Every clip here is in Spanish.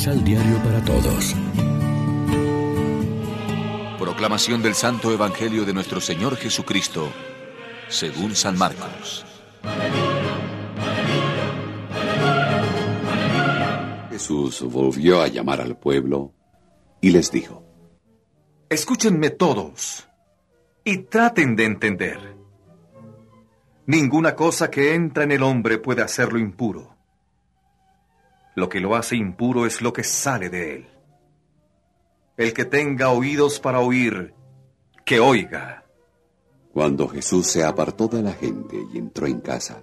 Misal Diario para Todos. Proclamación del Santo Evangelio de nuestro Señor Jesucristo, según San Marcos. Jesús volvió a llamar al pueblo y les dijo, Escúchenme todos y traten de entender. Ninguna cosa que entra en el hombre puede hacerlo impuro. Lo que lo hace impuro es lo que sale de él. El que tenga oídos para oír, que oiga. Cuando Jesús se apartó de la gente y entró en casa,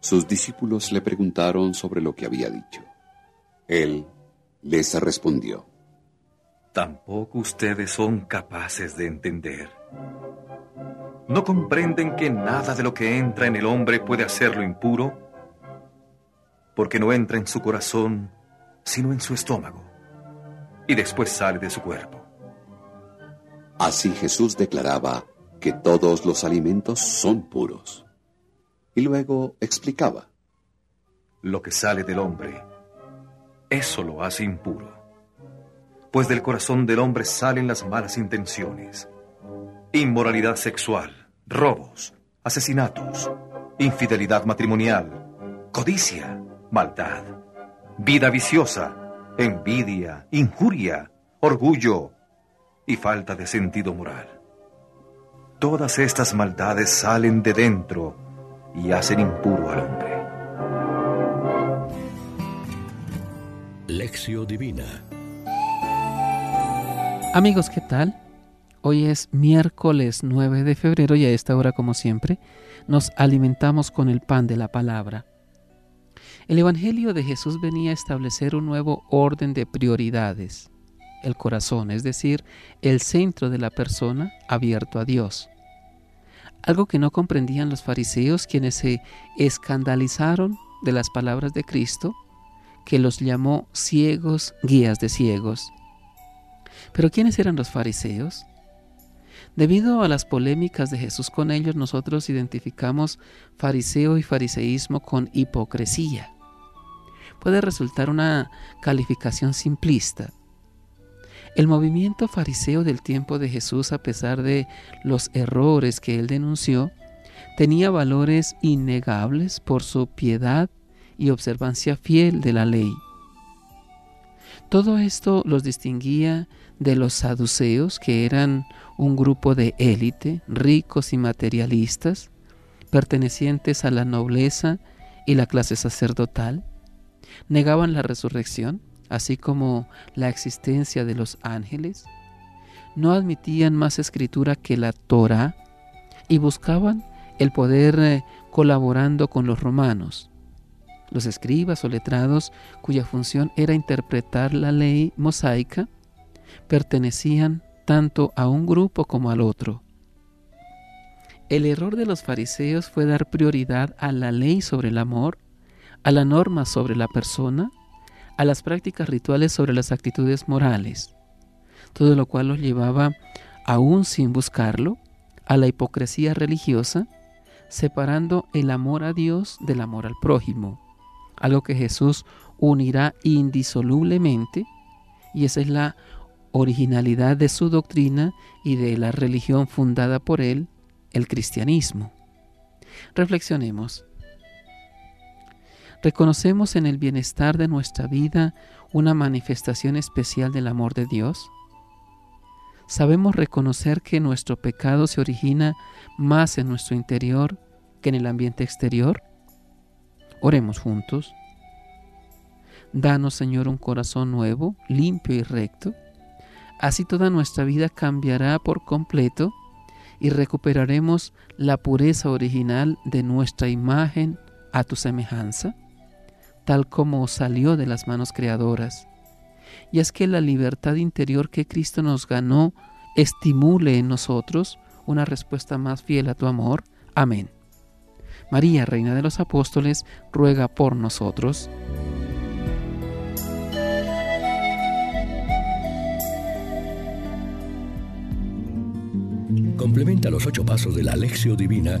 sus discípulos le preguntaron sobre lo que había dicho. Él les respondió. Tampoco ustedes son capaces de entender. ¿No comprenden que nada de lo que entra en el hombre puede hacerlo impuro? Porque no entra en su corazón, sino en su estómago, y después sale de su cuerpo. Así Jesús declaraba que todos los alimentos son puros. Y luego explicaba. Lo que sale del hombre, eso lo hace impuro. Pues del corazón del hombre salen las malas intenciones inmoralidad sexual, robos, asesinatos, infidelidad matrimonial, codicia, maldad, vida viciosa, envidia, injuria, orgullo y falta de sentido moral. Todas estas maldades salen de dentro y hacen impuro al hombre. Lección Divina Amigos, ¿qué tal? Hoy es miércoles 9 de febrero y a esta hora, como siempre, nos alimentamos con el pan de la palabra. El Evangelio de Jesús venía a establecer un nuevo orden de prioridades. El corazón, es decir, el centro de la persona abierto a Dios. Algo que no comprendían los fariseos quienes se escandalizaron de las palabras de Cristo, que los llamó ciegos, guías de ciegos. Pero ¿quiénes eran los fariseos? Debido a las polémicas de Jesús con ellos, nosotros identificamos fariseo y fariseísmo con hipocresía. Puede resultar una calificación simplista. El movimiento fariseo del tiempo de Jesús, a pesar de los errores que él denunció, tenía valores innegables por su piedad y observancia fiel de la ley. Todo esto los distinguía de los saduceos, que eran un grupo de élite, ricos y materialistas, pertenecientes a la nobleza y la clase sacerdotal. Negaban la resurrección, así como la existencia de los ángeles. No admitían más escritura que la Torah y buscaban el poder eh, colaborando con los romanos. Los escribas o letrados, cuya función era interpretar la ley mosaica, pertenecían tanto a un grupo como al otro. El error de los fariseos fue dar prioridad a la ley sobre el amor, a la norma sobre la persona, a las prácticas rituales sobre las actitudes morales, todo lo cual los llevaba, aún sin buscarlo, a la hipocresía religiosa, separando el amor a Dios del amor al prójimo algo que Jesús unirá indisolublemente, y esa es la originalidad de su doctrina y de la religión fundada por él, el cristianismo. Reflexionemos. ¿Reconocemos en el bienestar de nuestra vida una manifestación especial del amor de Dios? ¿Sabemos reconocer que nuestro pecado se origina más en nuestro interior que en el ambiente exterior? Oremos juntos. Danos, Señor, un corazón nuevo, limpio y recto. Así toda nuestra vida cambiará por completo y recuperaremos la pureza original de nuestra imagen a tu semejanza, tal como salió de las manos creadoras. Y es que la libertad interior que Cristo nos ganó estimule en nosotros una respuesta más fiel a tu amor. Amén. María, Reina de los Apóstoles, ruega por nosotros. Complementa los ocho pasos de la Alexio Divina